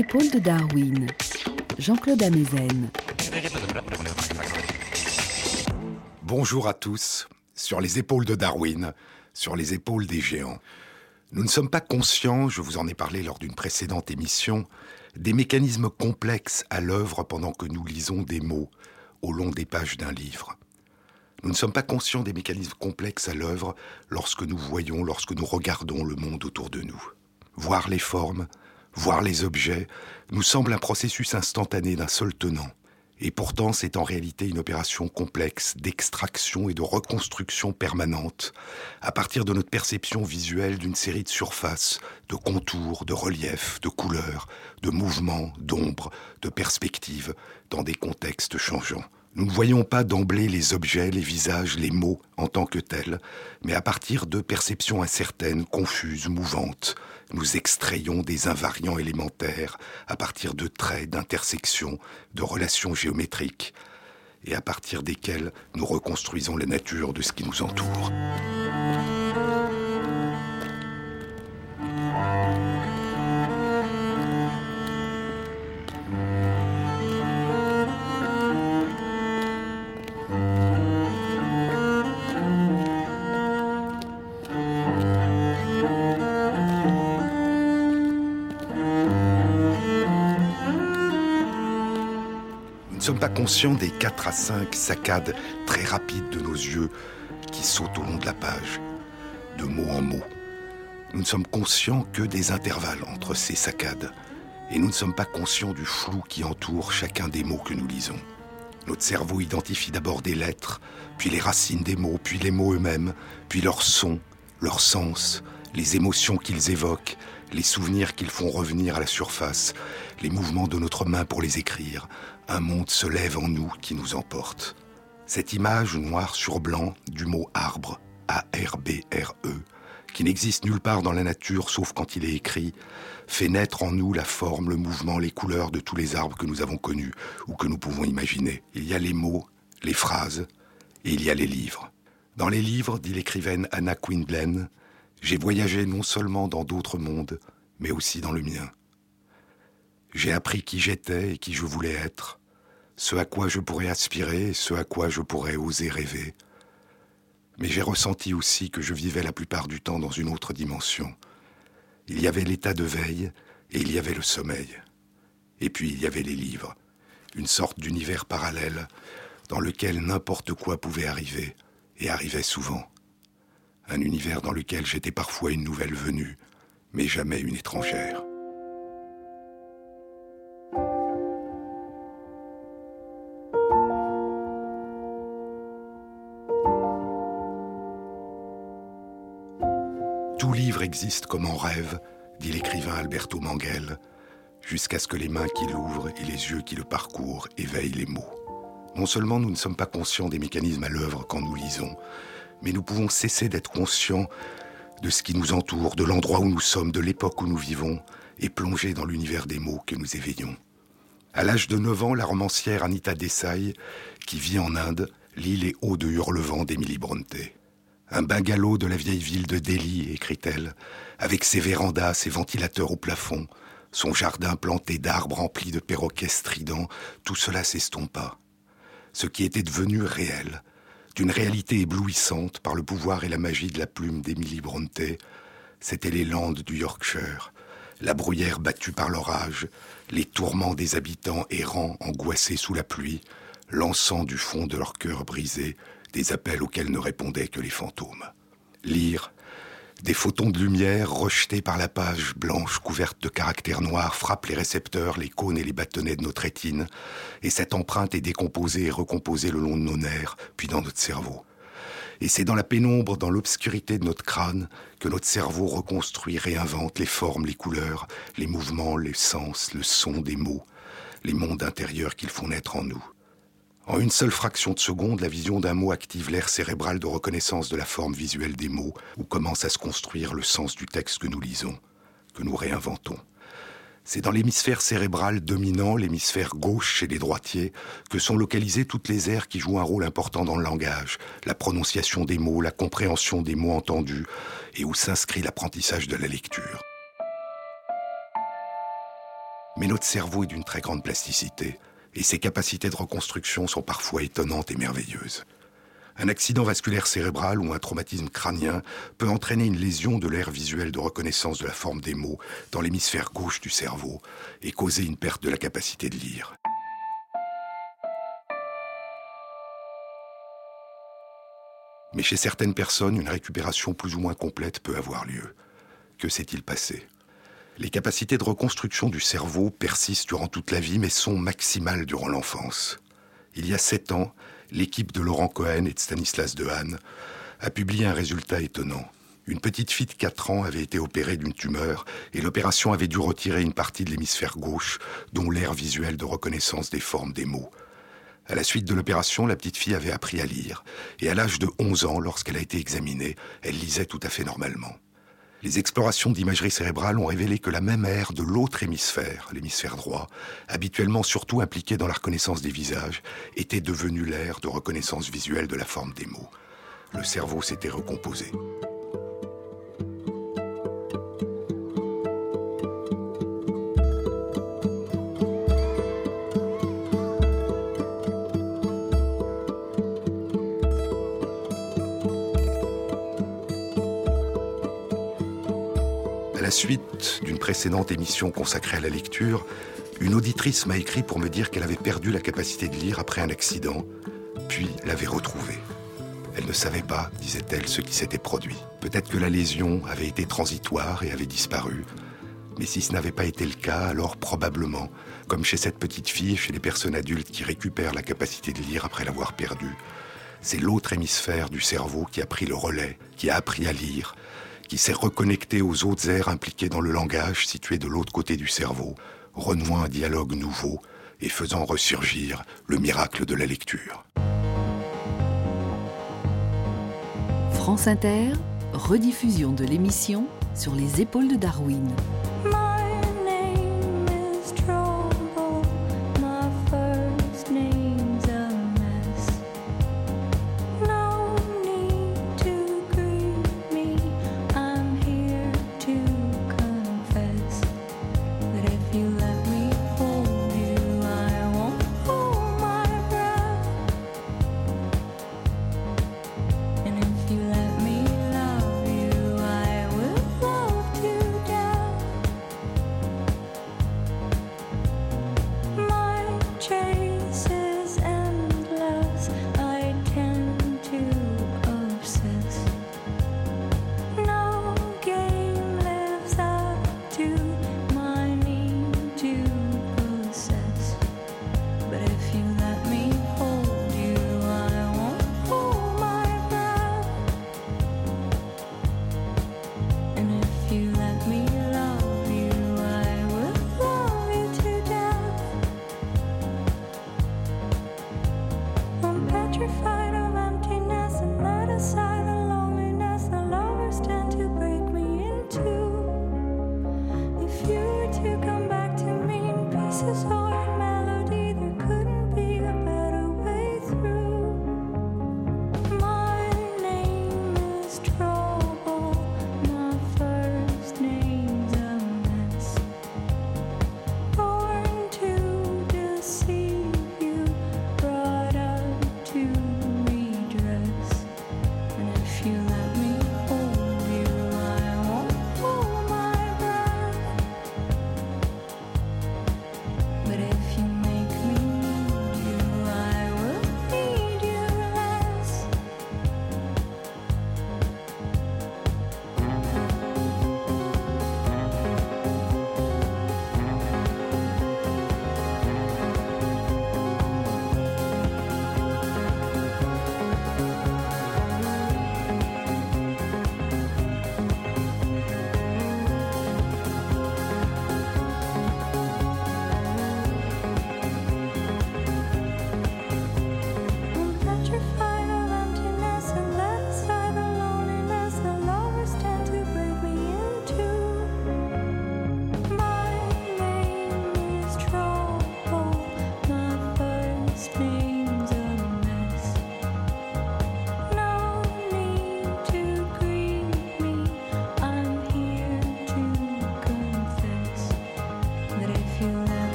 Épaules de Darwin, Jean-Claude Amezen. Bonjour à tous. Sur les épaules de Darwin, sur les épaules des géants. Nous ne sommes pas conscients, je vous en ai parlé lors d'une précédente émission, des mécanismes complexes à l'œuvre pendant que nous lisons des mots au long des pages d'un livre. Nous ne sommes pas conscients des mécanismes complexes à l'œuvre lorsque nous voyons, lorsque nous regardons le monde autour de nous. Voir les formes, voir les objets, nous semble un processus instantané d'un seul tenant. Et pourtant, c'est en réalité une opération complexe d'extraction et de reconstruction permanente, à partir de notre perception visuelle d'une série de surfaces, de contours, de reliefs, de couleurs, de mouvements, d'ombres, de perspectives, dans des contextes changeants. Nous ne voyons pas d'emblée les objets, les visages, les mots en tant que tels, mais à partir de perceptions incertaines, confuses, mouvantes, nous extrayons des invariants élémentaires à partir de traits, d'intersections, de relations géométriques, et à partir desquels nous reconstruisons la nature de ce qui nous entoure. Pas conscient des 4 à 5 saccades très rapides de nos yeux qui sautent au long de la page, de mot en mot. Nous ne sommes conscients que des intervalles entre ces saccades, et nous ne sommes pas conscients du flou qui entoure chacun des mots que nous lisons. Notre cerveau identifie d'abord des lettres, puis les racines des mots, puis les mots eux-mêmes, puis leurs sons, leurs sens, les émotions qu'ils évoquent, les souvenirs qu'ils font revenir à la surface, les mouvements de notre main pour les écrire, un monde se lève en nous qui nous emporte. Cette image noir sur blanc du mot arbre, A-R-B-R-E, qui n'existe nulle part dans la nature sauf quand il est écrit, fait naître en nous la forme, le mouvement, les couleurs de tous les arbres que nous avons connus ou que nous pouvons imaginer. Il y a les mots, les phrases, et il y a les livres. Dans les livres, dit l'écrivaine Anna Quindlen, j'ai voyagé non seulement dans d'autres mondes, mais aussi dans le mien. J'ai appris qui j'étais et qui je voulais être, ce à quoi je pourrais aspirer, ce à quoi je pourrais oser rêver. Mais j'ai ressenti aussi que je vivais la plupart du temps dans une autre dimension. Il y avait l'état de veille et il y avait le sommeil. Et puis il y avait les livres, une sorte d'univers parallèle dans lequel n'importe quoi pouvait arriver, et arrivait souvent. Un univers dans lequel j'étais parfois une nouvelle venue, mais jamais une étrangère. Existe comme en rêve, dit l'écrivain Alberto Manguel, jusqu'à ce que les mains qui l'ouvrent et les yeux qui le parcourent éveillent les mots. Non seulement nous ne sommes pas conscients des mécanismes à l'œuvre quand nous lisons, mais nous pouvons cesser d'être conscients de ce qui nous entoure, de l'endroit où nous sommes, de l'époque où nous vivons, et plonger dans l'univers des mots que nous éveillons. À l'âge de 9 ans, la romancière Anita Desai, qui vit en Inde, lit les hauts de Hurlevent d'Emily Bronte. Un bungalow de la vieille ville de Delhi, écrit-elle, avec ses vérandas, ses ventilateurs au plafond, son jardin planté d'arbres remplis de perroquets stridents, tout cela s'estompa. Ce qui était devenu réel, d'une réalité éblouissante par le pouvoir et la magie de la plume d'Emily Bronte, c'était les landes du Yorkshire, la bruyère battue par l'orage, les tourments des habitants errants angoissés sous la pluie, lançant du fond de leur cœur brisé des appels auxquels ne répondaient que les fantômes. Lire, des photons de lumière rejetés par la page blanche couverte de caractères noirs frappent les récepteurs, les cônes et les bâtonnets de notre rétine, et cette empreinte est décomposée et recomposée le long de nos nerfs, puis dans notre cerveau. Et c'est dans la pénombre, dans l'obscurité de notre crâne, que notre cerveau reconstruit, réinvente les formes, les couleurs, les mouvements, les sens, le son des mots, les mondes intérieurs qu'ils font naître en nous. En une seule fraction de seconde, la vision d'un mot active l'air cérébral de reconnaissance de la forme visuelle des mots, où commence à se construire le sens du texte que nous lisons, que nous réinventons. C'est dans l'hémisphère cérébral dominant, l'hémisphère gauche chez les droitiers, que sont localisées toutes les aires qui jouent un rôle important dans le langage, la prononciation des mots, la compréhension des mots entendus, et où s'inscrit l'apprentissage de la lecture. Mais notre cerveau est d'une très grande plasticité, et ses capacités de reconstruction sont parfois étonnantes et merveilleuses. Un accident vasculaire cérébral ou un traumatisme crânien peut entraîner une lésion de l'aire visuelle de reconnaissance de la forme des mots dans l'hémisphère gauche du cerveau et causer une perte de la capacité de lire. Mais chez certaines personnes, une récupération plus ou moins complète peut avoir lieu. Que s'est-il passé? Les capacités de reconstruction du cerveau persistent durant toute la vie, mais sont maximales durant l'enfance. Il y a sept ans, l'équipe de Laurent Cohen et de Stanislas Dehaene a publié un résultat étonnant. Une petite fille de 4 ans avait été opérée d'une tumeur et l'opération avait dû retirer une partie de l'hémisphère gauche, dont l'air visuel de reconnaissance des formes des mots. À la suite de l'opération, la petite fille avait appris à lire, et à l'âge de 11 ans, lorsqu'elle a été examinée, elle lisait tout à fait normalement. Les explorations d'imagerie cérébrale ont révélé que la même aire de l'autre hémisphère, l'hémisphère droit, habituellement surtout impliquée dans la reconnaissance des visages, était devenue l'aire de reconnaissance visuelle de la forme des mots. Le cerveau s'était recomposé. La suite d'une précédente émission consacrée à la lecture, une auditrice m'a écrit pour me dire qu'elle avait perdu la capacité de lire après un accident, puis l'avait retrouvée. Elle ne savait pas, disait-elle, ce qui s'était produit. Peut-être que la lésion avait été transitoire et avait disparu. Mais si ce n'avait pas été le cas, alors probablement, comme chez cette petite fille et chez les personnes adultes qui récupèrent la capacité de lire après l'avoir perdue, c'est l'autre hémisphère du cerveau qui a pris le relais, qui a appris à lire, qui s'est reconnecté aux autres aires impliquées dans le langage situé de l'autre côté du cerveau, renouant un dialogue nouveau et faisant ressurgir le miracle de la lecture. France Inter, rediffusion de l'émission sur les épaules de Darwin.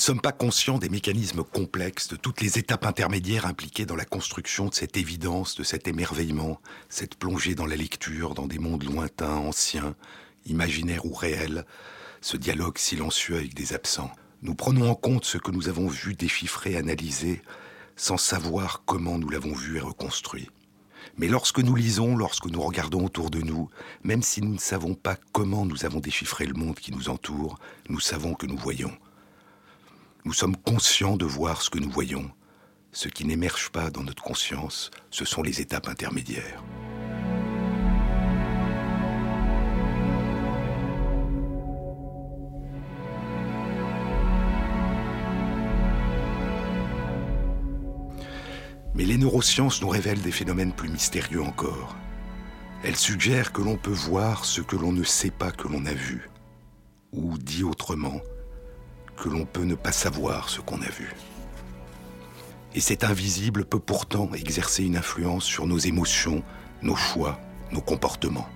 Ne sommes pas conscients des mécanismes complexes, de toutes les étapes intermédiaires impliquées dans la construction de cette évidence, de cet émerveillement, cette plongée dans la lecture, dans des mondes lointains, anciens, imaginaires ou réels, ce dialogue silencieux avec des absents. Nous prenons en compte ce que nous avons vu déchiffrer, analyser, sans savoir comment nous l'avons vu et reconstruit. Mais lorsque nous lisons, lorsque nous regardons autour de nous, même si nous ne savons pas comment nous avons déchiffré le monde qui nous entoure, nous savons que nous voyons. Nous sommes conscients de voir ce que nous voyons. Ce qui n'émerge pas dans notre conscience, ce sont les étapes intermédiaires. Mais les neurosciences nous révèlent des phénomènes plus mystérieux encore. Elles suggèrent que l'on peut voir ce que l'on ne sait pas que l'on a vu. Ou, dit autrement, que l'on peut ne pas savoir ce qu'on a vu. Et cet invisible peut pourtant exercer une influence sur nos émotions, nos choix, nos comportements.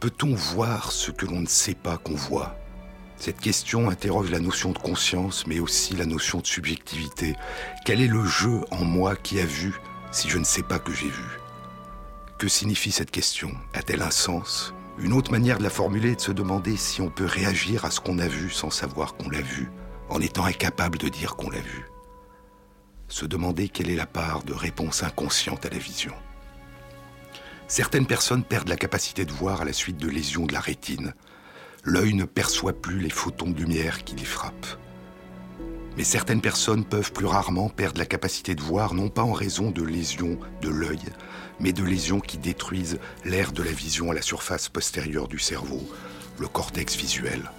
Peut-on voir ce que l'on ne sait pas qu'on voit? Cette question interroge la notion de conscience, mais aussi la notion de subjectivité. Quel est le jeu en moi qui a vu si je ne sais pas que j'ai vu? Que signifie cette question? A-t-elle un sens? Une autre manière de la formuler est de se demander si on peut réagir à ce qu'on a vu sans savoir qu'on l'a vu, en étant incapable de dire qu'on l'a vu. Se demander quelle est la part de réponse inconsciente à la vision. Certaines personnes perdent la capacité de voir à la suite de lésions de la rétine. L'œil ne perçoit plus les photons de lumière qui les frappent. Mais certaines personnes peuvent plus rarement perdre la capacité de voir, non pas en raison de lésions de l'œil, mais de lésions qui détruisent l'air de la vision à la surface postérieure du cerveau, le cortex visuel.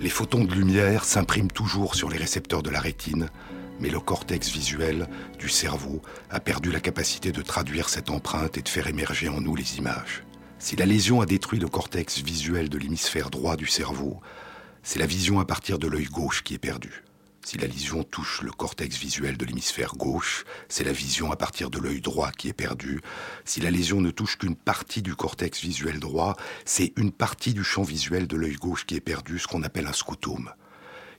Les photons de lumière s'impriment toujours sur les récepteurs de la rétine, mais le cortex visuel du cerveau a perdu la capacité de traduire cette empreinte et de faire émerger en nous les images. Si la lésion a détruit le cortex visuel de l'hémisphère droit du cerveau, c'est la vision à partir de l'œil gauche qui est perdue. Si la lésion touche le cortex visuel de l'hémisphère gauche, c'est la vision à partir de l'œil droit qui est perdue. Si la lésion ne touche qu'une partie du cortex visuel droit, c'est une partie du champ visuel de l'œil gauche qui est perdue, ce qu'on appelle un scotome.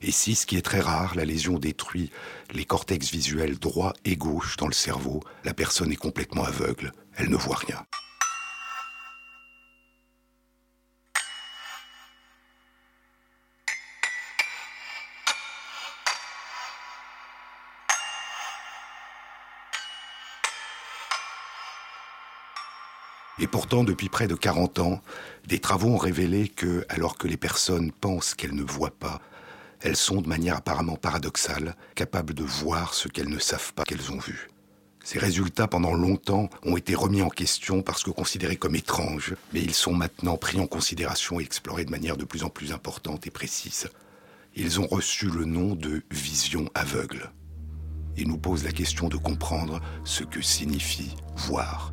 Et si, ce qui est très rare, la lésion détruit les cortex visuels droit et gauche dans le cerveau, la personne est complètement aveugle, elle ne voit rien. Et pourtant, depuis près de 40 ans, des travaux ont révélé que, alors que les personnes pensent qu'elles ne voient pas, elles sont de manière apparemment paradoxale capables de voir ce qu'elles ne savent pas qu'elles ont vu. Ces résultats, pendant longtemps, ont été remis en question parce que considérés comme étranges, mais ils sont maintenant pris en considération et explorés de manière de plus en plus importante et précise. Ils ont reçu le nom de vision aveugle et nous posent la question de comprendre ce que signifie voir.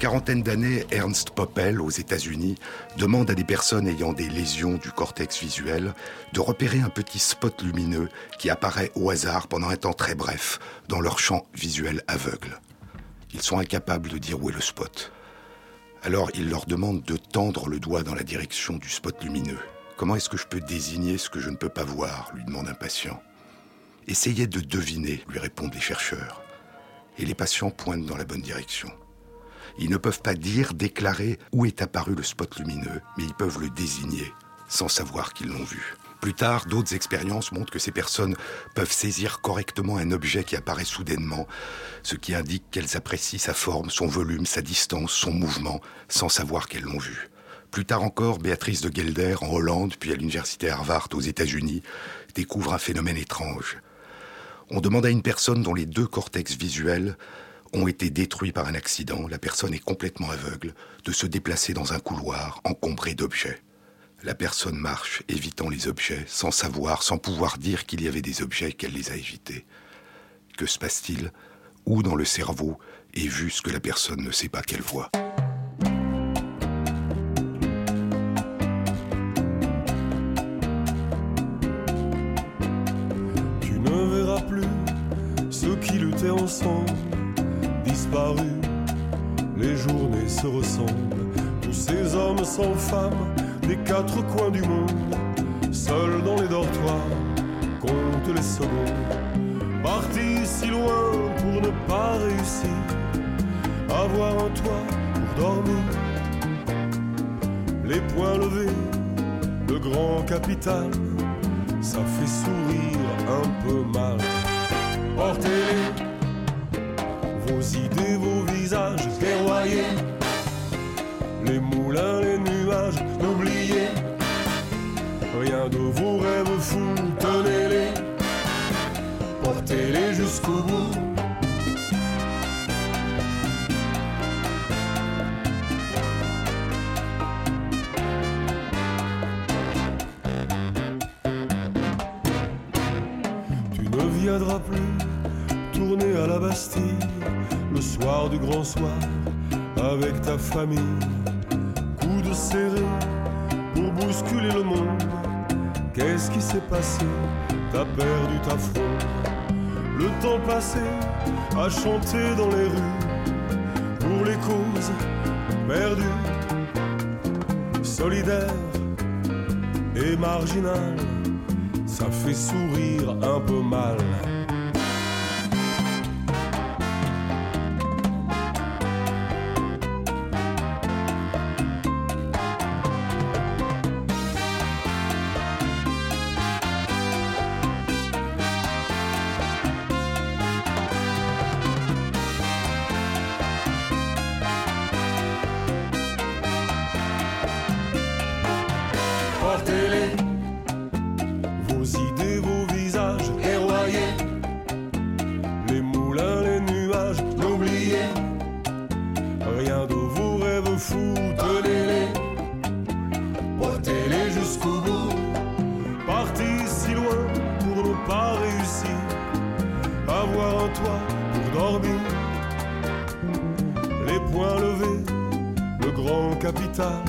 Quarantaine d'années, Ernst Poppel, aux États-Unis, demande à des personnes ayant des lésions du cortex visuel de repérer un petit spot lumineux qui apparaît au hasard pendant un temps très bref dans leur champ visuel aveugle. Ils sont incapables de dire où est le spot. Alors il leur demande de tendre le doigt dans la direction du spot lumineux. Comment est-ce que je peux désigner ce que je ne peux pas voir? lui demande un patient. Essayez de deviner, lui répondent les chercheurs. Et les patients pointent dans la bonne direction. Ils ne peuvent pas dire, déclarer où est apparu le spot lumineux, mais ils peuvent le désigner sans savoir qu'ils l'ont vu. Plus tard, d'autres expériences montrent que ces personnes peuvent saisir correctement un objet qui apparaît soudainement, ce qui indique qu'elles apprécient sa forme, son volume, sa distance, son mouvement, sans savoir qu'elles l'ont vu. Plus tard encore, Béatrice de Gelder, en Hollande, puis à l'université Harvard aux États-Unis, découvre un phénomène étrange. On demande à une personne dont les deux cortex visuels ont été détruits par un accident, la personne est complètement aveugle, de se déplacer dans un couloir encombré d'objets. La personne marche, évitant les objets, sans savoir, sans pouvoir dire qu'il y avait des objets qu'elle les a évités. Que se passe-t-il? Où dans le cerveau est vu ce que la personne ne sait pas qu'elle voit? Tous ces hommes sans femmes des quatre coins du monde, seuls dans les dortoirs, comptent les secondes. Partis si loin pour ne pas réussir, avoir un toit pour dormir. Les poings levés, le grand capital, ça fait sourire un peu mal. Portez vos idées, vos visages déroyés, les moulins, les nuages, n'oubliez rien de vos rêves fous, tenez-les, portez-les jusqu'au bout. Tu ne viendras plus tourner à la Bastille le soir du grand soir avec ta famille. Pour bousculer le monde. Qu'est-ce qui s'est passé? T'as perdu ta fronde. Le temps passé à chanter dans les rues pour les causes perdues. Solidaire et marginal, ça fait sourire un peu mal. Le grand capital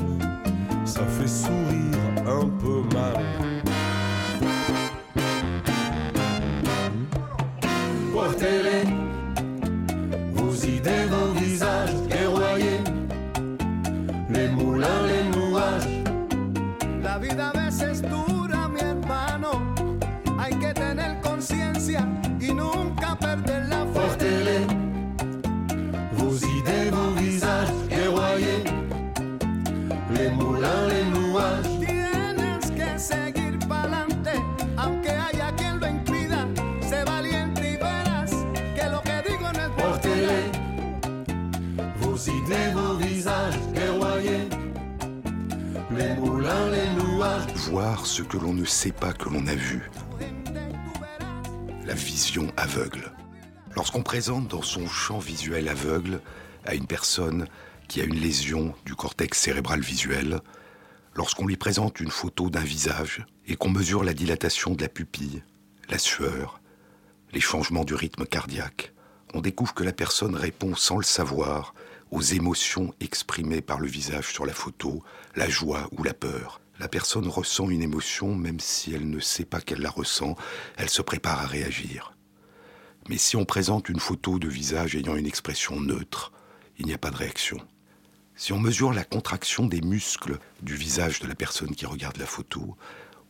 ça fait sourire un peu mal. Ce que l'on ne sait pas que l'on a vu, la vision aveugle. Lorsqu'on présente dans son champ visuel aveugle à une personne qui a une lésion du cortex cérébral visuel, lorsqu'on lui présente une photo d'un visage et qu'on mesure la dilatation de la pupille, la sueur, les changements du rythme cardiaque, on découvre que la personne répond sans le savoir aux émotions exprimées par le visage sur la photo, la joie ou la peur. La personne ressent une émotion même si elle ne sait pas qu'elle la ressent, elle se prépare à réagir. Mais si on présente une photo de visage ayant une expression neutre, il n'y a pas de réaction. Si on mesure la contraction des muscles du visage de la personne qui regarde la photo,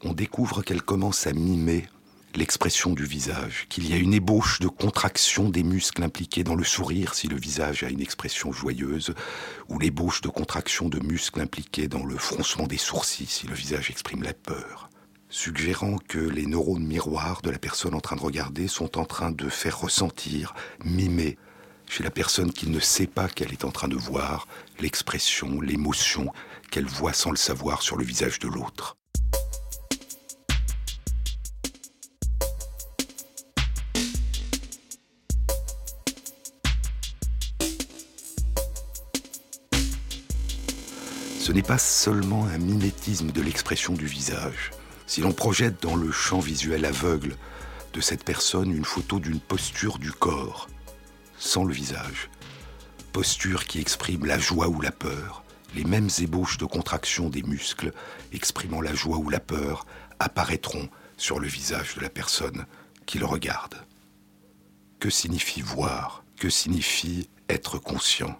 on découvre qu'elle commence à mimer l'expression du visage, qu'il y a une ébauche de contraction des muscles impliqués dans le sourire si le visage a une expression joyeuse, ou l'ébauche de contraction de muscles impliqués dans le froncement des sourcils si le visage exprime la peur, suggérant que les neurones miroirs de la personne en train de regarder sont en train de faire ressentir, mimer chez la personne qui ne sait pas qu'elle est en train de voir l'expression, l'émotion qu'elle voit sans le savoir sur le visage de l'autre. Ce n'est pas seulement un mimétisme de l'expression du visage. Si l'on projette dans le champ visuel aveugle de cette personne une photo d'une posture du corps, sans le visage, posture qui exprime la joie ou la peur, les mêmes ébauches de contraction des muscles exprimant la joie ou la peur apparaîtront sur le visage de la personne qui le regarde. Que signifie voir? Que signifie être conscient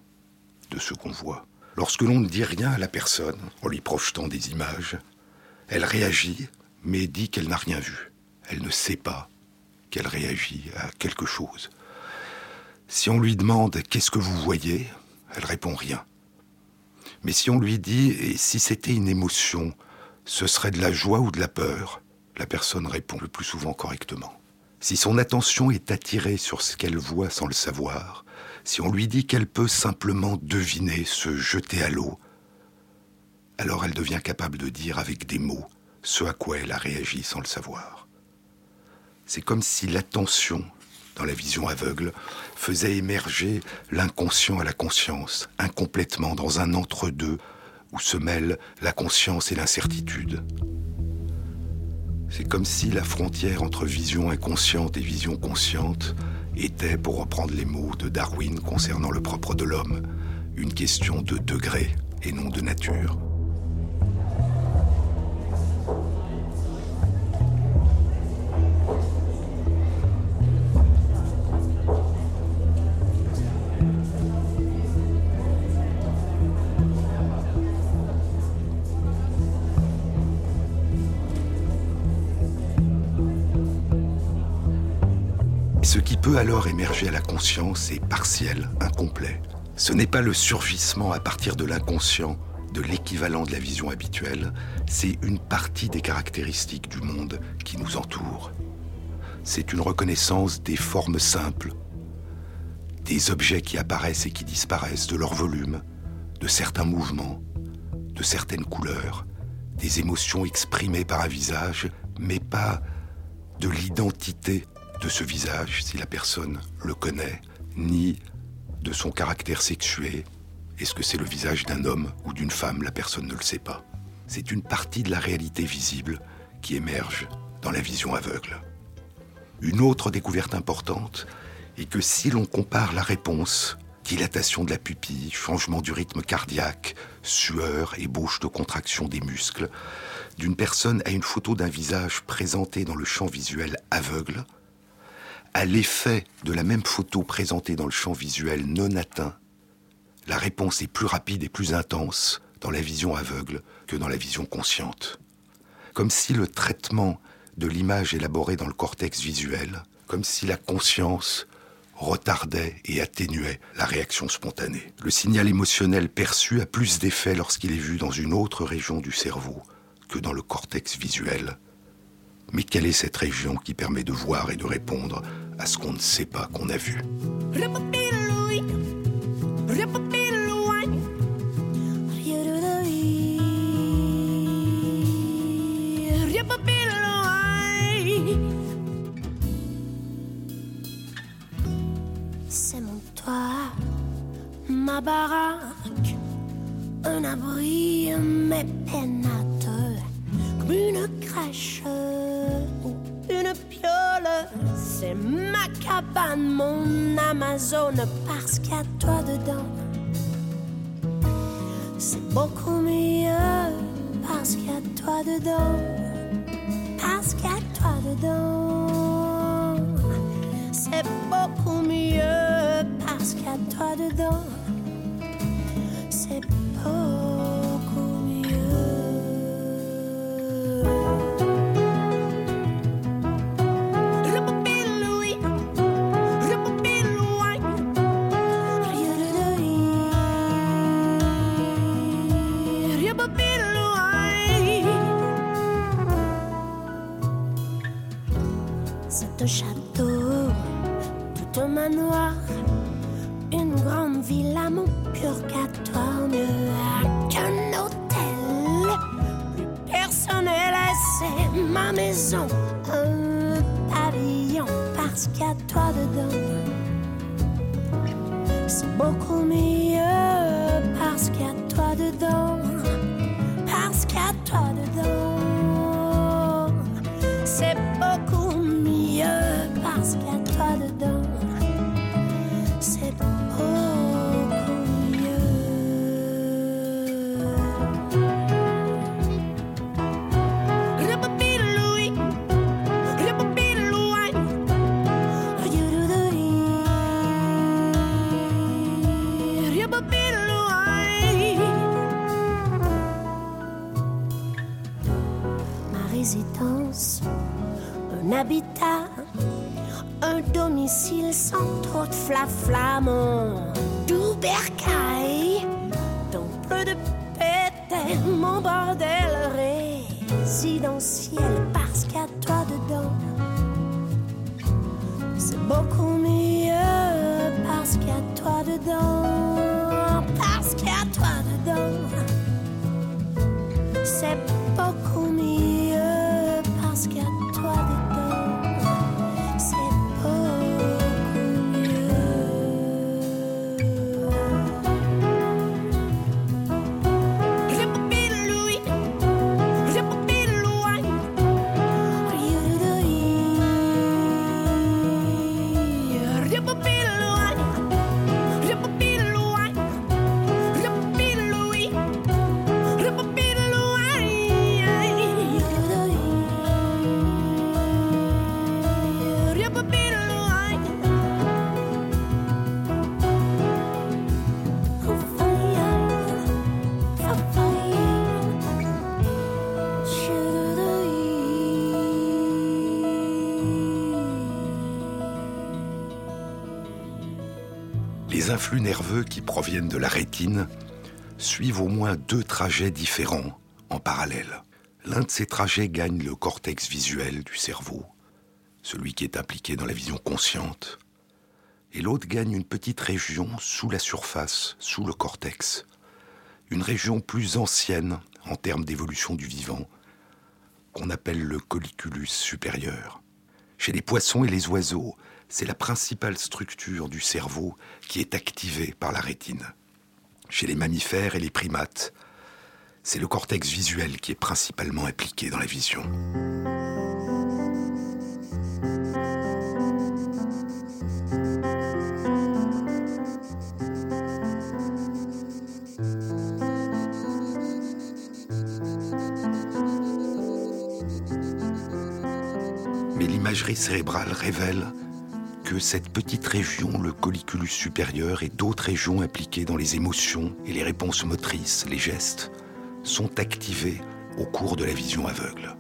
de ce qu'on voit? Lorsque l'on ne dit rien à la personne en lui projetant des images, elle réagit mais dit qu'elle n'a rien vu. Elle ne sait pas qu'elle réagit à quelque chose. Si on lui demande qu'est-ce que vous voyez, elle répond rien. Mais si on lui dit et si c'était une émotion, ce serait de la joie ou de la peur, la personne répond le plus souvent correctement. Si son attention est attirée sur ce qu'elle voit sans le savoir, si on lui dit qu'elle peut simplement deviner, se jeter à l'eau, alors elle devient capable de dire avec des mots ce à quoi elle a réagi sans le savoir. C'est comme si l'attention, dans la vision aveugle, faisait émerger l'inconscient à la conscience, incomplètement dans un entre-deux où se mêlent la conscience et l'incertitude. C'est comme si la frontière entre vision inconsciente et vision consciente était, pour reprendre les mots de Darwin concernant le propre de l'homme, une question de degré et non de nature. Alors émerger à la conscience est partiel, incomplet. Ce n'est pas le surgissement à partir de l'inconscient, de l'équivalent de la vision habituelle, c'est une partie des caractéristiques du monde qui nous entoure. C'est une reconnaissance des formes simples, des objets qui apparaissent et qui disparaissent, de leur volume, de certains mouvements, de certaines couleurs, des émotions exprimées par un visage, mais pas de l'identité de ce visage si la personne le connaît, ni de son caractère sexué. Est-ce que c'est le visage d'un homme ou d'une femme? La personne ne le sait pas. C'est une partie de la réalité visible qui émerge dans la vision aveugle. Une autre découverte importante est que si l'on compare la réponse, dilatation de la pupille, changement du rythme cardiaque, sueur, ébauche de contraction des muscles, d'une personne à une photo d'un visage présenté dans le champ visuel aveugle, à l'effet de la même photo présentée dans le champ visuel non atteint, la réponse est plus rapide et plus intense dans la vision aveugle que dans la vision consciente. Comme si le traitement de l'image élaborée dans le cortex visuel, comme si la conscience retardait et atténuait la réaction spontanée. Le signal émotionnel perçu a plus d'effet lorsqu'il est vu dans une autre région du cerveau que dans le cortex visuel mais quelle est cette région qui permet de voir et de répondre à ce qu'on ne sait pas qu'on a vu? C'est mon toit, ma baraque, un abri, mes comme une crèche une piole. C'est ma cabane, mon Amazone, parce qu'il y a toi dedans. C'est beaucoup mieux parce qu'il y a toi dedans. Parce qu'il y a toi dedans. C'est beaucoup mieux parce qu'il y a toi dedans. C'est beaucoup C'est Influx nerveux qui proviennent de la rétine suivent au moins deux trajets différents en parallèle. L'un de ces trajets gagne le cortex visuel du cerveau, celui qui est impliqué dans la vision consciente, et l'autre gagne une petite région sous la surface, sous le cortex, une région plus ancienne en termes d'évolution du vivant, qu'on appelle le colliculus supérieur. Chez les poissons et les oiseaux, c'est la principale structure du cerveau qui est activée par la rétine. Chez les mammifères et les primates, c'est le cortex visuel qui est principalement impliqué dans la vision. Mais l'imagerie cérébrale révèle que cette petite région, le colliculus supérieur, et d'autres régions impliquées dans les émotions et les réponses motrices, les gestes, sont activées au cours de la vision aveugle.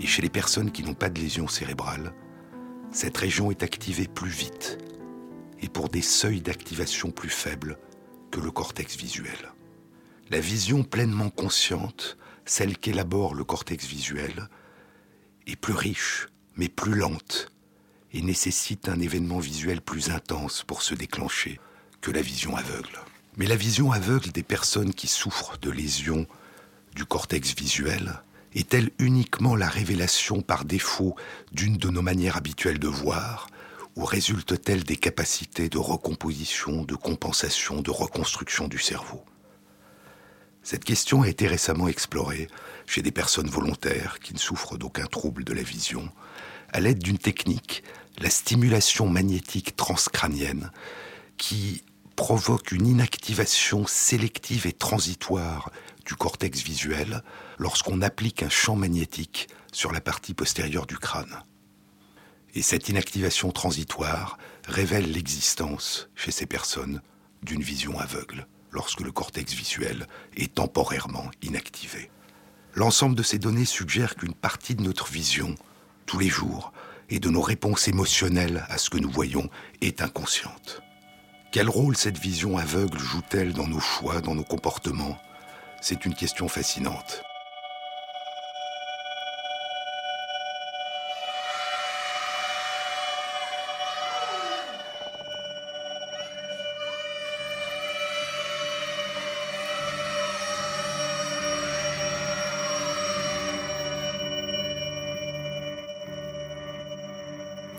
Et chez les personnes qui n'ont pas de lésion cérébrale, cette région est activée plus vite et pour des seuils d'activation plus faibles que le cortex visuel. La vision pleinement consciente, celle qu'élabore le cortex visuel, est plus riche, mais plus lente, et nécessite un événement visuel plus intense pour se déclencher que la vision aveugle. Mais la vision aveugle des personnes qui souffrent de lésions du cortex visuel est-elle uniquement la révélation par défaut d'une de nos manières habituelles de voir, ou résulte-t-elle des capacités de recomposition, de compensation, de reconstruction du cerveau? Cette question a été récemment explorée chez des personnes volontaires qui ne souffrent d'aucun trouble de la vision, à l'aide d'une technique, la stimulation magnétique transcrânienne, qui provoque une inactivation sélective et transitoire du cortex visuel lorsqu'on applique un champ magnétique sur la partie postérieure du crâne. Et cette inactivation transitoire révèle l'existence, chez ces personnes, d'une vision aveugle, lorsque le cortex visuel est temporairement inactivé. L'ensemble de ces données suggère qu'une partie de notre vision, tous les jours, et de nos réponses émotionnelles à ce que nous voyons, est inconsciente. Quel rôle cette vision aveugle joue-t-elle dans nos choix, dans nos comportements? C'est une question fascinante.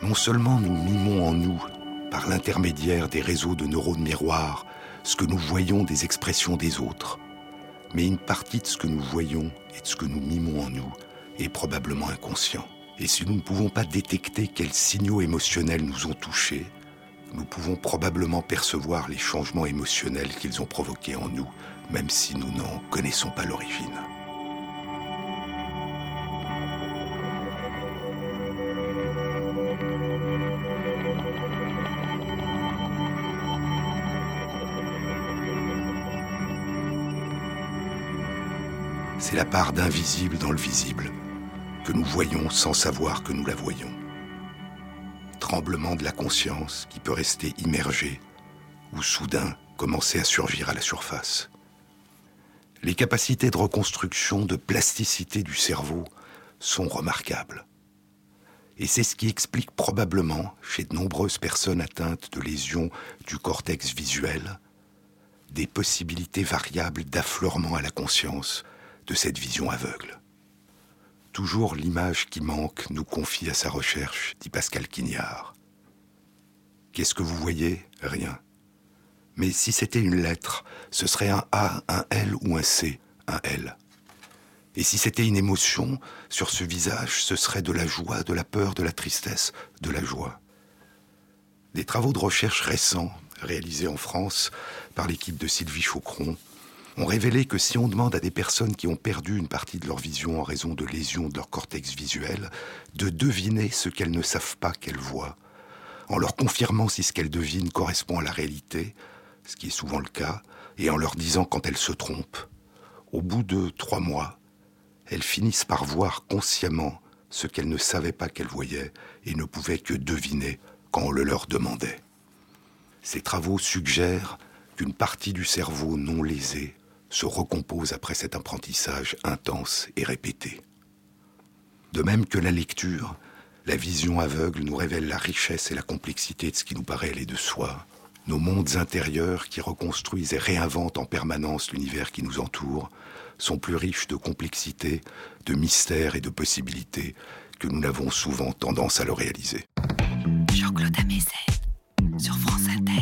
Non seulement nous mimons en nous, par l'intermédiaire des réseaux de neurones miroirs, ce que nous voyons des expressions des autres, mais une partie de ce que nous voyons et de ce que nous mimons en nous est probablement inconscient. Et si nous ne pouvons pas détecter quels signaux émotionnels nous ont touchés, nous pouvons probablement percevoir les changements émotionnels qu'ils ont provoqués en nous, même si nous n'en connaissons pas l'origine. C'est la part d'invisible dans le visible que nous voyons sans savoir que nous la voyons. Tremblement de la conscience qui peut rester immergé ou soudain commencer à surgir à la surface. Les capacités de reconstruction, de plasticité du cerveau sont remarquables. Et c'est ce qui explique probablement, chez de nombreuses personnes atteintes de lésions du cortex visuel, des possibilités variables d'affleurement à la conscience de cette vision aveugle. Toujours l'image qui manque nous confie à sa recherche, dit Pascal Quignard. Qu'est-ce que vous voyez? Rien. Mais si c'était une lettre, ce serait un A, un L ou un C, un L. Et si c'était une émotion, sur ce visage, ce serait de la joie, de la peur, de la tristesse, de la joie. Des travaux de recherche récents, réalisés en France par l'équipe de Sylvie Chaucron, ont révélé que si on demande à des personnes qui ont perdu une partie de leur vision en raison de lésions de leur cortex visuel de deviner ce qu'elles ne savent pas qu'elles voient, en leur confirmant si ce qu'elles devinent correspond à la réalité, ce qui est souvent le cas, et en leur disant quand elles se trompent, au bout de trois mois, elles finissent par voir consciemment ce qu'elles ne savaient pas qu'elles voyaient et ne pouvaient que deviner quand on le leur demandait. Ces travaux suggèrent qu'une partie du cerveau non lésée se recompose après cet apprentissage intense et répété. De même que la lecture, la vision aveugle nous révèle la richesse et la complexité de ce qui nous paraît aller de soi, nos mondes intérieurs qui reconstruisent et réinventent en permanence l'univers qui nous entoure, sont plus riches de complexité, de mystères et de possibilités que nous n'avons souvent tendance à le réaliser. Jean-Claude sur France Inter.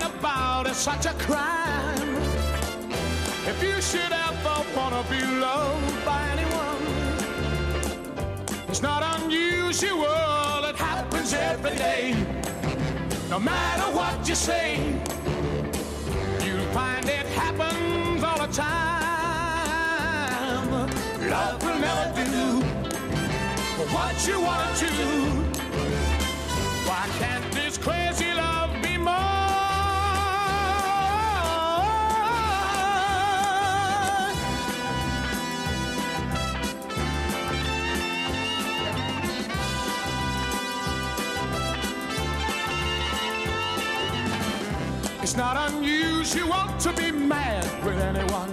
about, it's such a crime. If you should ever wanna be loved by anyone, it's not unusual, it happens every day. No matter what you say, you'll find it happens all the time. Love will never do what you want to. Why can't this crazy love It's not unusual to be mad with anyone.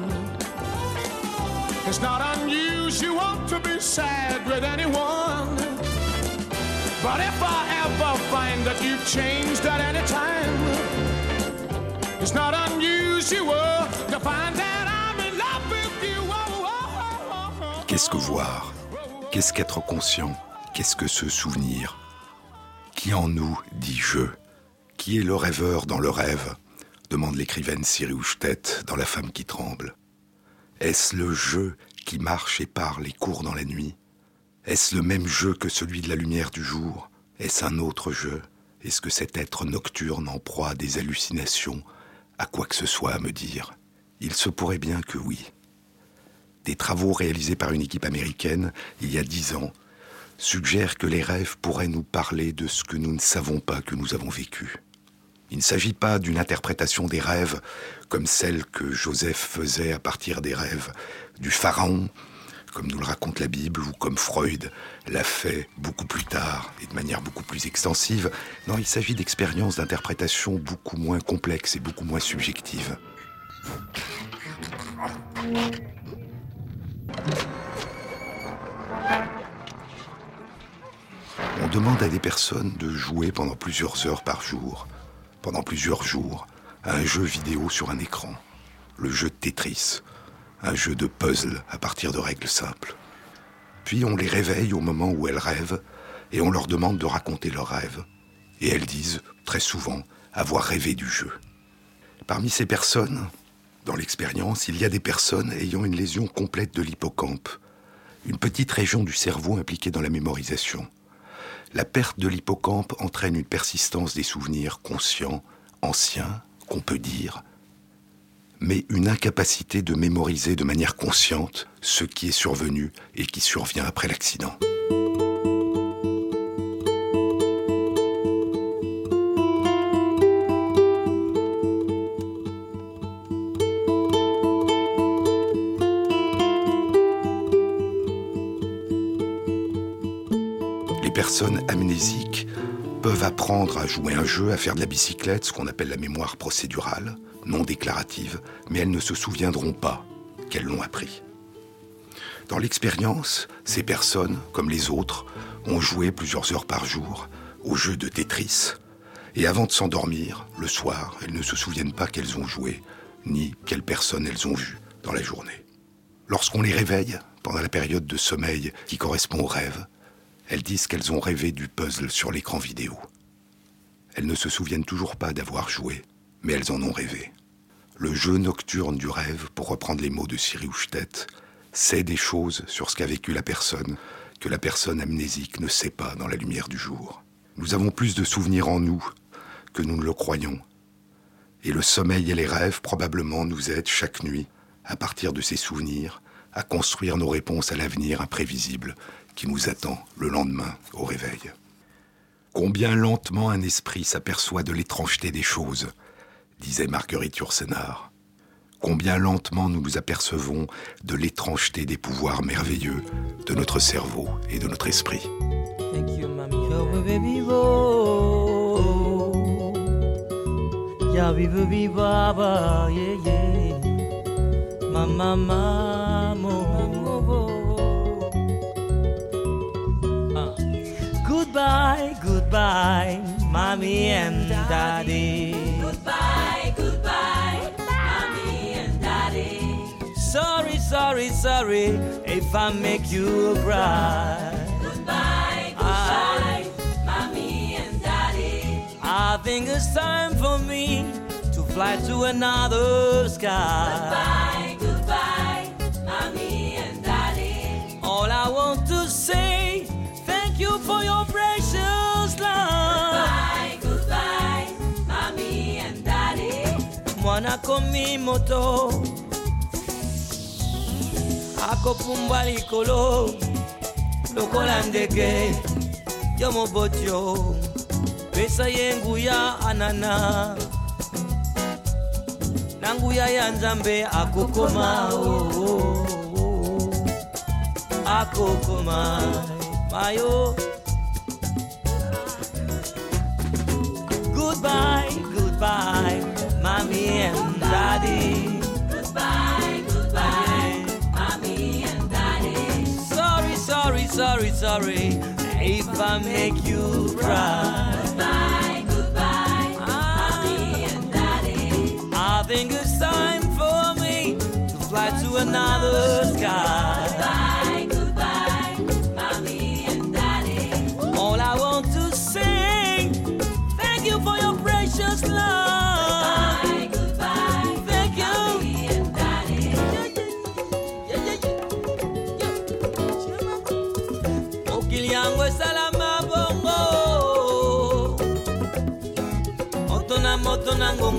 It's not unusual to be sad with anyone. But if I ever find that you've changed at any time, it's not unusual to find that I'm in love with you. Qu'est-ce que voir? Qu'est-ce qu'être conscient? Qu'est-ce que se souvenir? Qui en nous dit je? Qui est le rêveur dans le rêve? Demande l'écrivaine Siri Houchtet dans La femme qui tremble. Est-ce le jeu qui marche et parle et court dans la nuit? Est-ce le même jeu que celui de la lumière du jour? Est-ce un autre jeu? Est-ce que cet être nocturne en proie à des hallucinations? A quoi que ce soit à me dire Il se pourrait bien que oui. Des travaux réalisés par une équipe américaine il y a dix ans suggèrent que les rêves pourraient nous parler de ce que nous ne savons pas que nous avons vécu. Il ne s'agit pas d'une interprétation des rêves comme celle que Joseph faisait à partir des rêves du pharaon, comme nous le raconte la Bible, ou comme Freud l'a fait beaucoup plus tard et de manière beaucoup plus extensive. Non, il s'agit d'expériences d'interprétation beaucoup moins complexes et beaucoup moins subjectives. On demande à des personnes de jouer pendant plusieurs heures par jour, pendant plusieurs jours, un jeu vidéo sur un écran, le jeu de Tetris, un jeu de puzzle à partir de règles simples. Puis on les réveille au moment où elles rêvent et on leur demande de raconter leurs rêves. Et elles disent, très souvent, avoir rêvé du jeu. Parmi ces personnes, dans l'expérience, il y a des personnes ayant une lésion complète de l'hippocampe, une petite région du cerveau impliquée dans la mémorisation. La perte de l'hippocampe entraîne une persistance des souvenirs conscients, anciens, qu'on peut dire, mais une incapacité de mémoriser de manière consciente ce qui est survenu et qui survient après l'accident. Personnes amnésiques peuvent apprendre à jouer un jeu, à faire de la bicyclette, ce qu'on appelle la mémoire procédurale, non déclarative, mais elles ne se souviendront pas qu'elles l'ont appris. Dans l'expérience, ces personnes, comme les autres, ont joué plusieurs heures par jour au jeu de Tetris, et avant de s'endormir, le soir, elles ne se souviennent pas qu'elles ont joué, ni quelles personnes elles ont vues dans la journée. Lorsqu'on les réveille, pendant la période de sommeil qui correspond au rêve, elles disent qu'elles ont rêvé du puzzle sur l'écran vidéo. Elles ne se souviennent toujours pas d'avoir joué, mais elles en ont rêvé. Le jeu nocturne du rêve, pour reprendre les mots de Siri Houchtet, sait des choses sur ce qu'a vécu la personne que la personne amnésique ne sait pas dans la lumière du jour. Nous avons plus de souvenirs en nous que nous ne le croyons. Et le sommeil et les rêves probablement nous aident chaque nuit, à partir de ces souvenirs, à construire nos réponses à l'avenir imprévisible qui nous attend le lendemain au réveil. Combien lentement un esprit s'aperçoit de l'étrangeté des choses, disait Marguerite Yourcenar. Combien lentement nous nous apercevons de l'étrangeté des pouvoirs merveilleux de notre cerveau et de notre esprit. Goodbye, goodbye, mommy and daddy. Goodbye, goodbye, mommy and daddy. Sorry, sorry, sorry if I make you cry. Goodbye, goodbye, mommy and daddy. I think it's time for me to fly to another sky. Goodbye, goodbye, mommy and daddy. All I want to say, thank you for your precious love. Goodbye, goodbye, mommy and daddy. Mwana komi moto, akopumbwa likolo, lokola ndege, yo mobotio, pesa yenguya anana. na nguya ya nzambe akokoma oh, oh, oh. oh. akokoma mayo goodbye goodbye mommy and daddy Goodbye, goodbye, mommy and daddy. sorry sorry sorry sorry if i make you cry Goodbye, goodbye, mommy and daddy. I think it's time for me to fly to another sky.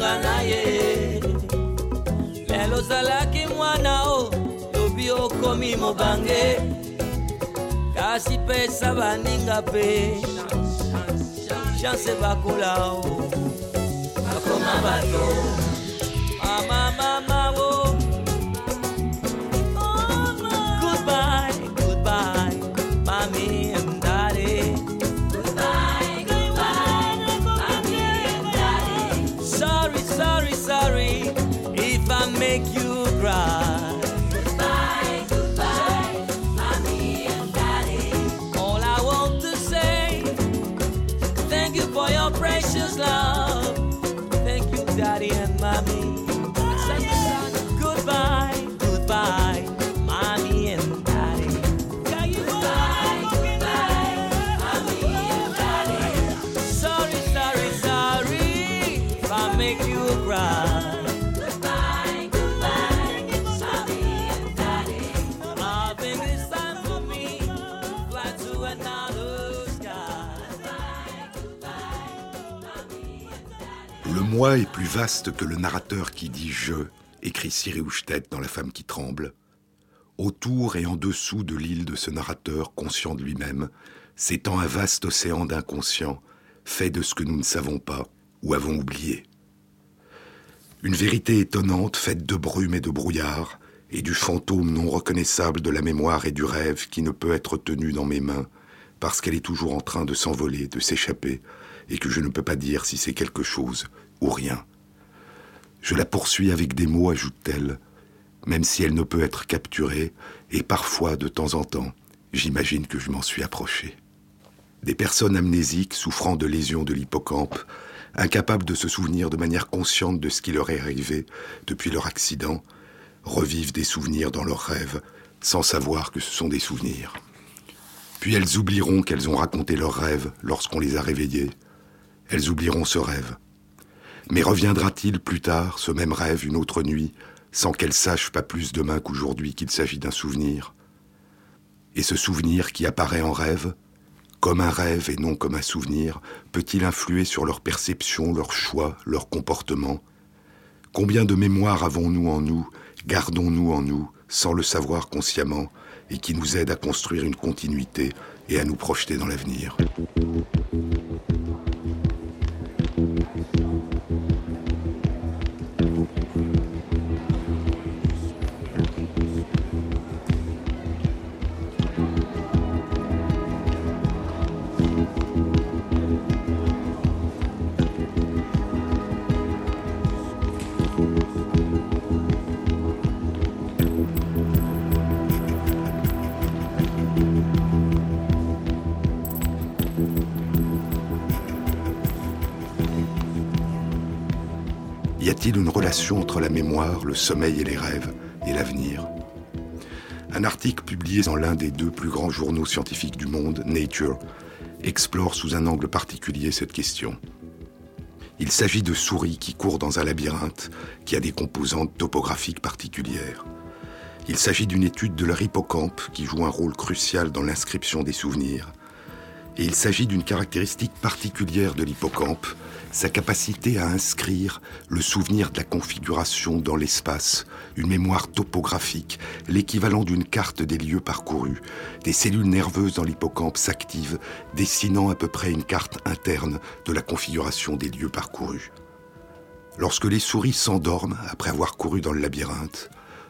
Ngonga na ye lelo ozalaki mwana o lobi okomi mobange. Kasi pesa baninga mpe chance bakola o. Bakoma bato make you moi est plus vaste que le narrateur qui dit je, écrit Siri Houchtet dans La femme qui tremble. Autour et en dessous de l'île de ce narrateur conscient de lui-même, s'étend un vaste océan d'inconscient, fait de ce que nous ne savons pas ou avons oublié. Une vérité étonnante faite de brume et de brouillard, et du fantôme non reconnaissable de la mémoire et du rêve qui ne peut être tenu dans mes mains, parce qu'elle est toujours en train de s'envoler, de s'échapper, et que je ne peux pas dire si c'est quelque chose ou rien. Je la poursuis avec des mots, ajoute-t-elle, même si elle ne peut être capturée, et parfois, de temps en temps, j'imagine que je m'en suis approché. Des personnes amnésiques souffrant de lésions de l'hippocampe, incapables de se souvenir de manière consciente de ce qui leur est arrivé depuis leur accident, revivent des souvenirs dans leurs rêves sans savoir que ce sont des souvenirs. Puis elles oublieront qu'elles ont raconté leurs rêves lorsqu'on les a réveillées. Elles oublieront ce rêve. Mais reviendra-t-il plus tard, ce même rêve, une autre nuit, sans qu'elles sachent pas plus demain qu'aujourd'hui qu'il s'agit d'un souvenir? Et ce souvenir qui apparaît en rêve, comme un rêve et non comme un souvenir, peut-il influer sur leur perception, leur choix, leur comportement? Combien de mémoires avons-nous en nous, gardons-nous en nous, sans le savoir consciemment, et qui nous aident à construire une continuité et à nous projeter dans l'avenir? Y a-t-il une relation entre la mémoire, le sommeil et les rêves, et l'avenir? Un article publié dans l'un des deux plus grands journaux scientifiques du monde, Nature, explore sous un angle particulier cette question. Il s'agit de souris qui courent dans un labyrinthe qui a des composantes topographiques particulières. Il s'agit d'une étude de leur hippocampe qui joue un rôle crucial dans l'inscription des souvenirs. Et il s'agit d'une caractéristique particulière de l'hippocampe, sa capacité à inscrire le souvenir de la configuration dans l'espace, une mémoire topographique, l'équivalent d'une carte des lieux parcourus. Des cellules nerveuses dans l'hippocampe s'activent, dessinant à peu près une carte interne de la configuration des lieux parcourus. Lorsque les souris s'endorment après avoir couru dans le labyrinthe,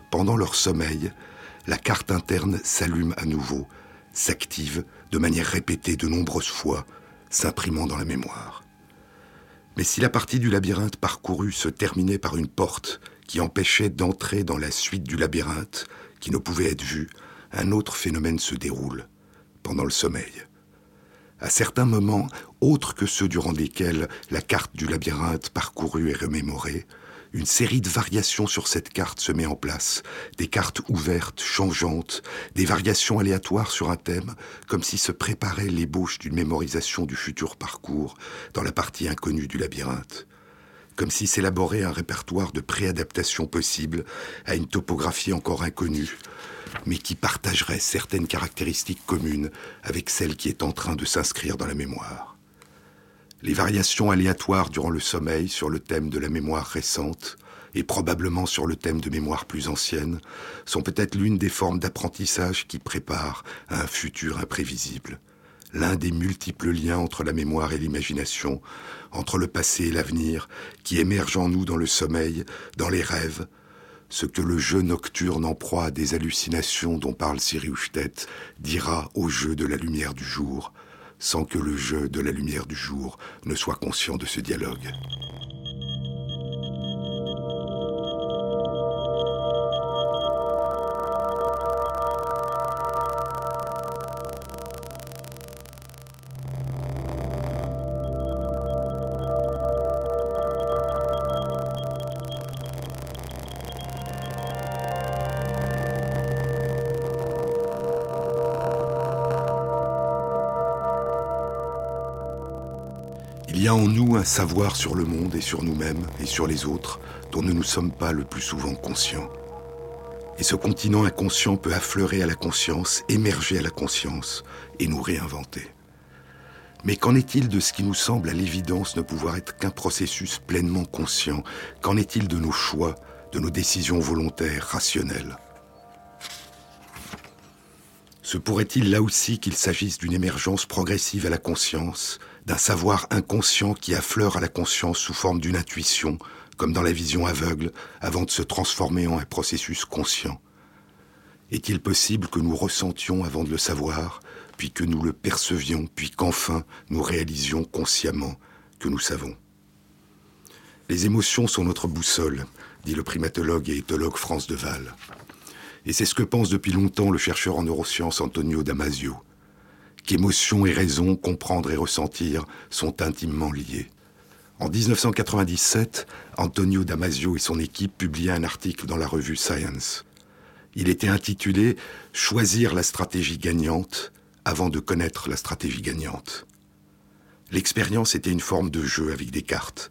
pendant leur sommeil, la carte interne s'allume à nouveau, s'active de manière répétée de nombreuses fois, s'imprimant dans la mémoire. Mais si la partie du labyrinthe parcourue se terminait par une porte qui empêchait d'entrer dans la suite du labyrinthe, qui ne pouvait être vue, un autre phénomène se déroule pendant le sommeil. À certains moments, autres que ceux durant lesquels la carte du labyrinthe parcourue est remémorée, une série de variations sur cette carte se met en place, des cartes ouvertes, changeantes, des variations aléatoires sur un thème, comme si se préparait l'ébauche d'une mémorisation du futur parcours dans la partie inconnue du labyrinthe, comme si s'élaborait un répertoire de préadaptation possible à une topographie encore inconnue, mais qui partagerait certaines caractéristiques communes avec celle qui est en train de s'inscrire dans la mémoire. Les variations aléatoires durant le sommeil sur le thème de la mémoire récente et probablement sur le thème de mémoire plus ancienne sont peut-être l'une des formes d'apprentissage qui préparent à un futur imprévisible. L'un des multiples liens entre la mémoire et l'imagination, entre le passé et l'avenir, qui émergent en nous dans le sommeil, dans les rêves, ce que le jeu nocturne en proie à des hallucinations dont parle Siri Houchtet dira au jeu de la lumière du jour, sans que le jeu de la lumière du jour ne soit conscient de ce dialogue. Savoir sur le monde et sur nous-mêmes et sur les autres dont nous ne sommes pas le plus souvent conscients. Et ce continent inconscient peut affleurer à la conscience, émerger à la conscience et nous réinventer. Mais qu'en est-il de ce qui nous semble à l'évidence ne pouvoir être qu'un processus pleinement conscient? Qu'en est-il de nos choix, de nos décisions volontaires, rationnelles? Se pourrait-il là aussi qu'il s'agisse d'une émergence progressive à la conscience, d'un savoir inconscient qui affleure à la conscience sous forme d'une intuition, comme dans la vision aveugle, avant de se transformer en un processus conscient? Est-il possible que nous ressentions avant de le savoir, puis que nous le percevions, puis qu'enfin nous réalisions consciemment que nous savons? Les émotions sont notre boussole, dit le primatologue et éthologue France Deval. Et c'est ce que pense depuis longtemps le chercheur en neurosciences Antonio Damasio, qu'émotion et raison, comprendre et ressentir sont intimement liés. En 1997, Antonio Damasio et son équipe publiaient un article dans la revue Science. Il était intitulé Choisir la stratégie gagnante avant de connaître la stratégie gagnante. L'expérience était une forme de jeu avec des cartes.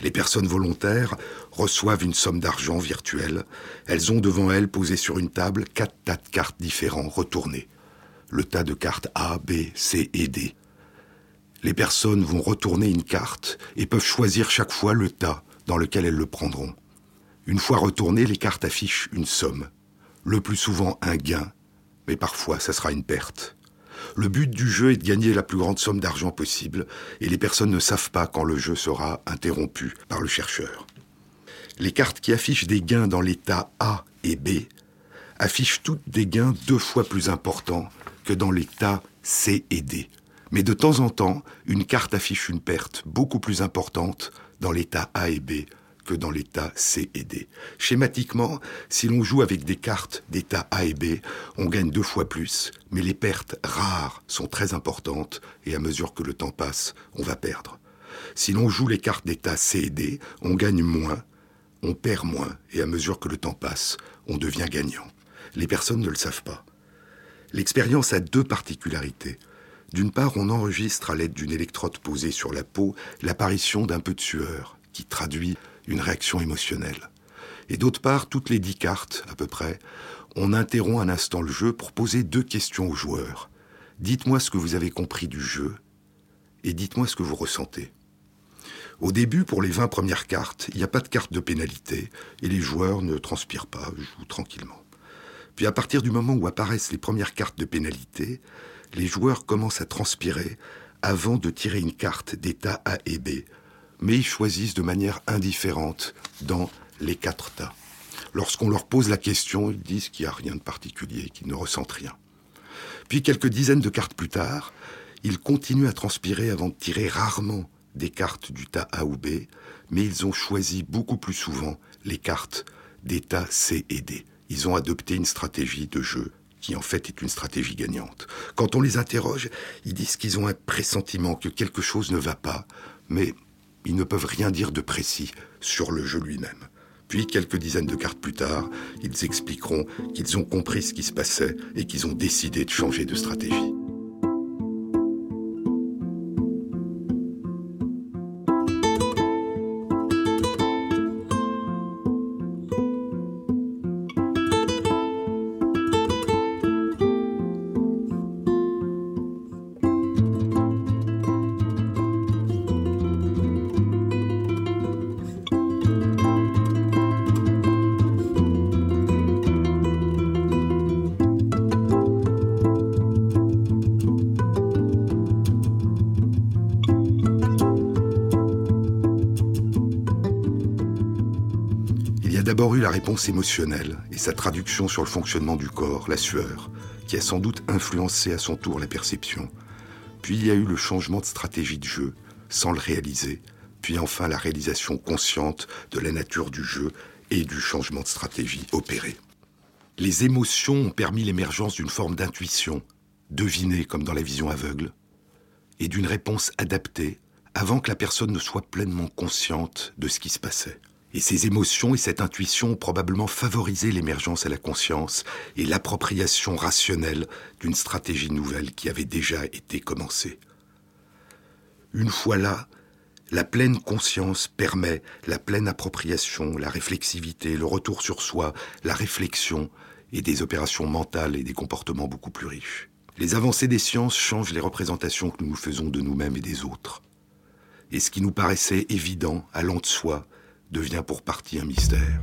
Les personnes volontaires reçoivent une somme d'argent virtuelle. Elles ont devant elles posé sur une table quatre tas de cartes différents retournés. Le tas de cartes A, B, C et D. Les personnes vont retourner une carte et peuvent choisir chaque fois le tas dans lequel elles le prendront. Une fois retournées, les cartes affichent une somme. Le plus souvent un gain, mais parfois ça sera une perte. Le but du jeu est de gagner la plus grande somme d'argent possible, et les personnes ne savent pas quand le jeu sera interrompu par le chercheur. Les cartes qui affichent des gains dans l'état A et B affichent toutes des gains deux fois plus importants que dans l'état C et D. Mais de temps en temps, une carte affiche une perte beaucoup plus importante dans l'état A et B dans l'état C et D. Schématiquement, si l'on joue avec des cartes d'état A et B, on gagne deux fois plus, mais les pertes rares sont très importantes et à mesure que le temps passe, on va perdre. Si l'on joue les cartes d'état C et D, on gagne moins, on perd moins et à mesure que le temps passe, on devient gagnant. Les personnes ne le savent pas. L'expérience a deux particularités. D'une part, on enregistre à l'aide d'une électrode posée sur la peau l'apparition d'un peu de sueur, qui traduit une réaction émotionnelle. Et d'autre part, toutes les dix cartes, à peu près, on interrompt un instant le jeu pour poser deux questions aux joueurs. Dites-moi ce que vous avez compris du jeu et dites-moi ce que vous ressentez. Au début, pour les 20 premières cartes, il n'y a pas de carte de pénalité et les joueurs ne transpirent pas, jouent tranquillement. Puis à partir du moment où apparaissent les premières cartes de pénalité, les joueurs commencent à transpirer avant de tirer une carte d'état A et B, mais ils choisissent de manière indifférente dans les quatre tas. Lorsqu'on leur pose la question, ils disent qu'il n'y a rien de particulier, qu'ils ne ressentent rien. Puis quelques dizaines de cartes plus tard, ils continuent à transpirer avant de tirer rarement des cartes du tas A ou B, mais ils ont choisi beaucoup plus souvent les cartes des tas C et D. Ils ont adopté une stratégie de jeu qui en fait est une stratégie gagnante. Quand on les interroge, ils disent qu'ils ont un pressentiment que quelque chose ne va pas, mais ils ne peuvent rien dire de précis sur le jeu lui-même. Puis, quelques dizaines de cartes plus tard, ils expliqueront qu'ils ont compris ce qui se passait et qu'ils ont décidé de changer de stratégie. D'abord eu la réponse émotionnelle et sa traduction sur le fonctionnement du corps, la sueur, qui a sans doute influencé à son tour la perception. Puis il y a eu le changement de stratégie de jeu, sans le réaliser, puis enfin la réalisation consciente de la nature du jeu et du changement de stratégie opéré. Les émotions ont permis l'émergence d'une forme d'intuition, devinée comme dans la vision aveugle, et d'une réponse adaptée avant que la personne ne soit pleinement consciente de ce qui se passait. Et ces émotions et cette intuition ont probablement favorisé l'émergence à la conscience et l'appropriation rationnelle d'une stratégie nouvelle qui avait déjà été commencée. Une fois là, La pleine conscience permet la pleine appropriation, la réflexivité, le retour sur soi, la réflexion et des opérations mentales et des comportements beaucoup plus riches. Les avancées des sciences changent les représentations que nous nous faisons de nous-mêmes et des autres. Et ce qui nous paraissait évident, allant de soi, devient pour partie un mystère.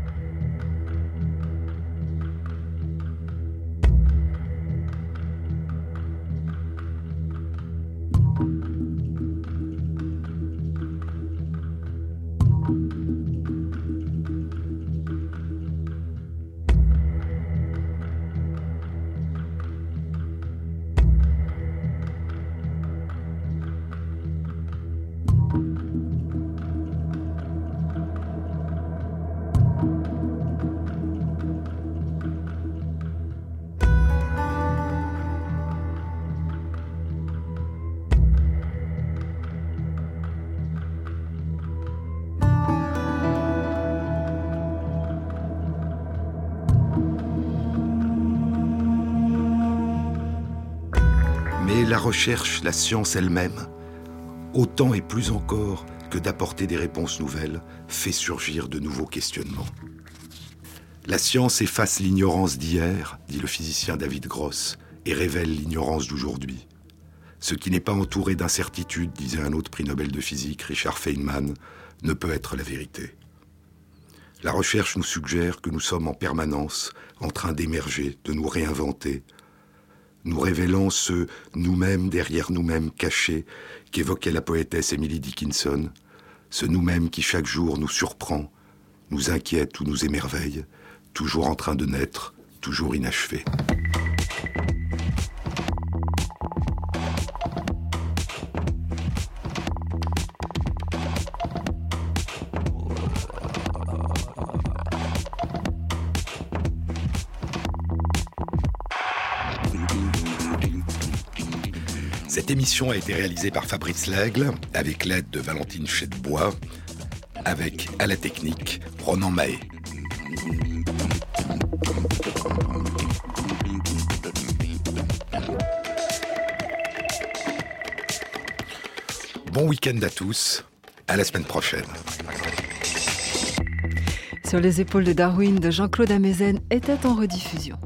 La recherche, la science elle-même, autant et plus encore que d'apporter des réponses nouvelles, fait surgir de nouveaux questionnements. La science efface l'ignorance d'hier, dit le physicien David Gross, et révèle l'ignorance d'aujourd'hui. Ce qui n'est pas entouré d'incertitude, disait un autre prix Nobel de physique, Richard Feynman, ne peut être la vérité. La recherche nous suggère que nous sommes en permanence en train d'émerger, de nous réinventer, nous révélant ce nous-mêmes derrière nous-mêmes cachés qu'évoquait la poétesse Emily Dickinson, ce nous-mêmes qui chaque jour nous surprend, nous inquiète ou nous émerveille, toujours en train de naître, toujours inachevé. Cette émission a été réalisée par Fabrice Lègle avec l'aide de Valentine Chedbois, avec à la technique Ronan Mahé. Bon week-end à tous, à la semaine prochaine. Sur les épaules de Darwin de Jean-Claude Amezen était en rediffusion.